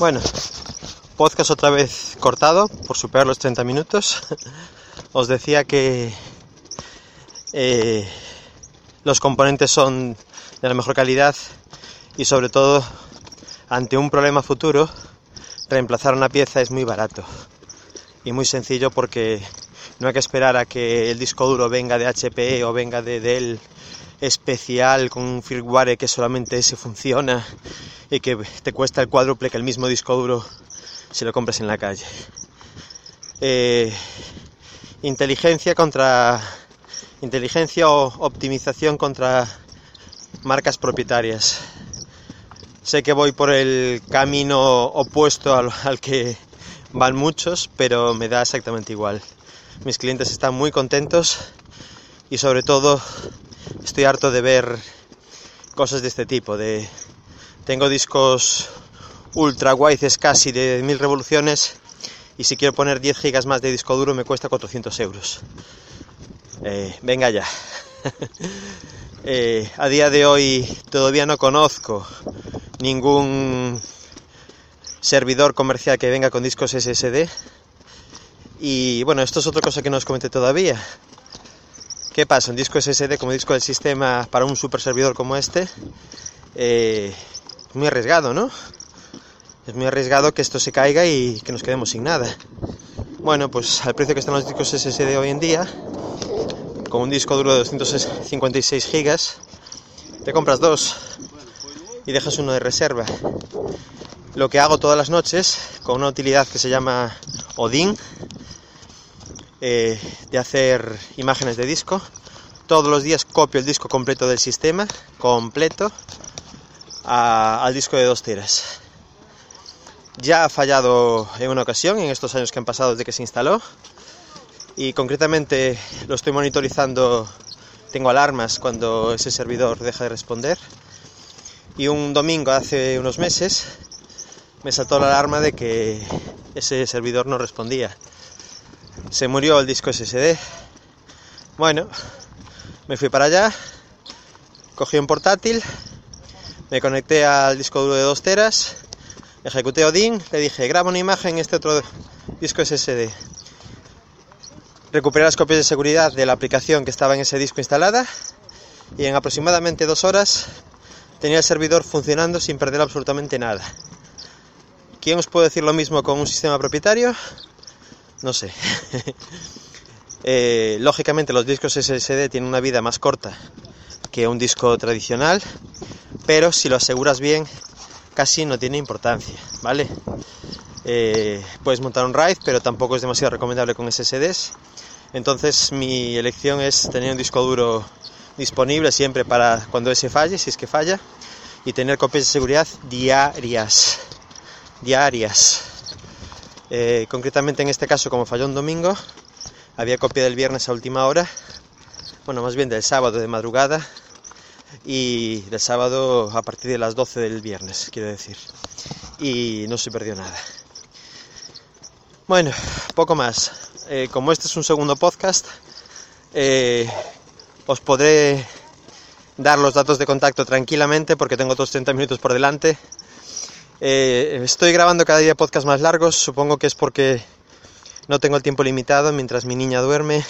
Bueno, podcast otra vez cortado por superar los 30 minutos. Os decía que eh, los componentes son de la mejor calidad y sobre todo ante un problema futuro reemplazar una pieza es muy barato y muy sencillo porque no hay que esperar a que el disco duro venga de HP o venga de Dell especial con un firmware que solamente ese funciona y que te cuesta el cuádruple que el mismo disco duro si lo compras en la calle. Eh, inteligencia contra inteligencia o optimización contra marcas propietarias. Sé que voy por el camino opuesto al, al que van muchos, pero me da exactamente igual. Mis clientes están muy contentos y sobre todo estoy harto de ver cosas de este tipo, tengo discos ultra guays casi de mil revoluciones y si quiero poner 10 gigas más de disco duro me cuesta 400 euros. Eh, venga ya. eh, a día de hoy todavía no conozco ningún servidor comercial que venga con discos SSD. Y bueno, esto es otra cosa que no os comenté todavía. ¿Qué pasa? Un disco SSD como disco del sistema para un super servidor como este eh, es muy arriesgado, ¿no? Es muy arriesgado que esto se caiga y que nos quedemos sin nada. Bueno, pues al precio que están los discos SSD hoy en día, con un disco duro de 256 gigas, te compras dos y dejas uno de reserva. Lo que hago todas las noches con una utilidad que se llama Odin, eh, de hacer imágenes de disco. Todos los días copio el disco completo del sistema, completo, a, al disco de 2 teras. Ya ha fallado en una ocasión, en estos años que han pasado desde que se instaló, y concretamente lo estoy monitorizando, tengo alarmas cuando ese servidor deja de responder, y un domingo hace unos meses me saltó la alarma de que ese servidor no respondía. Se murió el disco SSD. Bueno, me fui para allá, cogí un portátil, me conecté al disco duro de 2 teras, ejecuté Odin, le dije, graba una imagen en este otro disco SSD. Recuperé las copias de seguridad de la aplicación que estaba en ese disco instalada y en aproximadamente dos horas tenía el servidor funcionando sin perder absolutamente nada. ¿Quién os puede decir lo mismo con un sistema propietario? No sé. eh, lógicamente los discos SSD tienen una vida más corta que un disco tradicional, pero si lo aseguras bien, casi no tiene importancia, ¿vale? Eh, puedes montar un RAID, pero tampoco es demasiado recomendable con SSDs. Entonces mi elección es tener un disco duro disponible siempre para cuando ese falle, si es que falla, y tener copias de seguridad diarias. Diarias. Eh, concretamente en este caso, como falló un domingo, había copia del viernes a última hora, bueno, más bien del sábado de madrugada y del sábado a partir de las 12 del viernes, quiero decir. Y no se perdió nada. Bueno, poco más. Eh, como este es un segundo podcast, eh, os podré dar los datos de contacto tranquilamente porque tengo otros 30 minutos por delante. Eh, estoy grabando cada día podcast más largos, supongo que es porque no tengo el tiempo limitado mientras mi niña duerme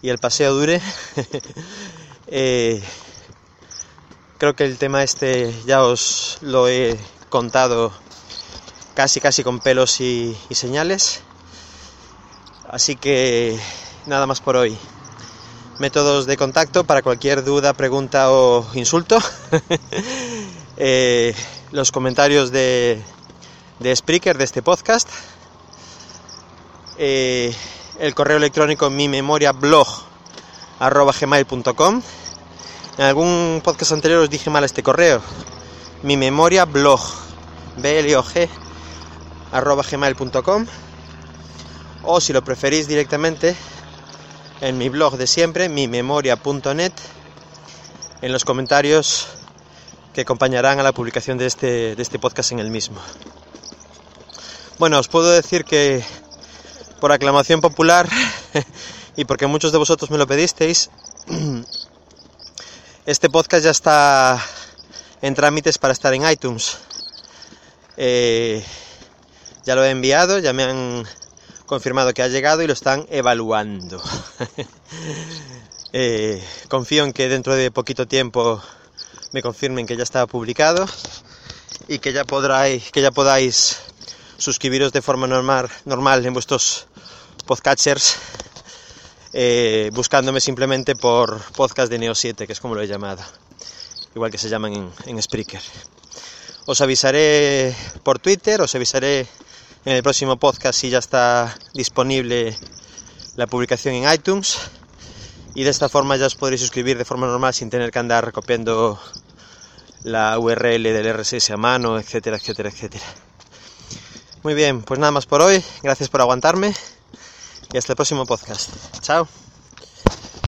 y el paseo dure. eh, creo que el tema este ya os lo he contado casi casi con pelos y, y señales. Así que nada más por hoy métodos de contacto para cualquier duda, pregunta o insulto. eh, los comentarios de, de Spreaker de este podcast. Eh, el correo electrónico mi memoria blog gmail.com. En algún podcast anterior os dije mal este correo. Mi memoria blog g arroba gmail.com o si lo preferís directamente en mi blog de siempre, mimemoria.net, en los comentarios que acompañarán a la publicación de este, de este podcast en el mismo. Bueno, os puedo decir que por aclamación popular y porque muchos de vosotros me lo pedisteis, este podcast ya está en trámites para estar en iTunes. Eh, ya lo he enviado, ya me han confirmado que ha llegado y lo están evaluando. Eh, confío en que dentro de poquito tiempo me confirmen que ya está publicado y que ya podráis, que ya podáis suscribiros de forma normal, normal en vuestros podcatchers eh, buscándome simplemente por podcast de Neo 7, que es como lo he llamado, igual que se llaman en, en Spreaker. Os avisaré por Twitter, os avisaré en el próximo podcast si ya está disponible la publicación en iTunes y de esta forma ya os podréis suscribir de forma normal sin tener que andar recopiando la URL del RSS a mano, etcétera, etcétera, etcétera. Muy bien, pues nada más por hoy. Gracias por aguantarme y hasta el próximo podcast. Chao.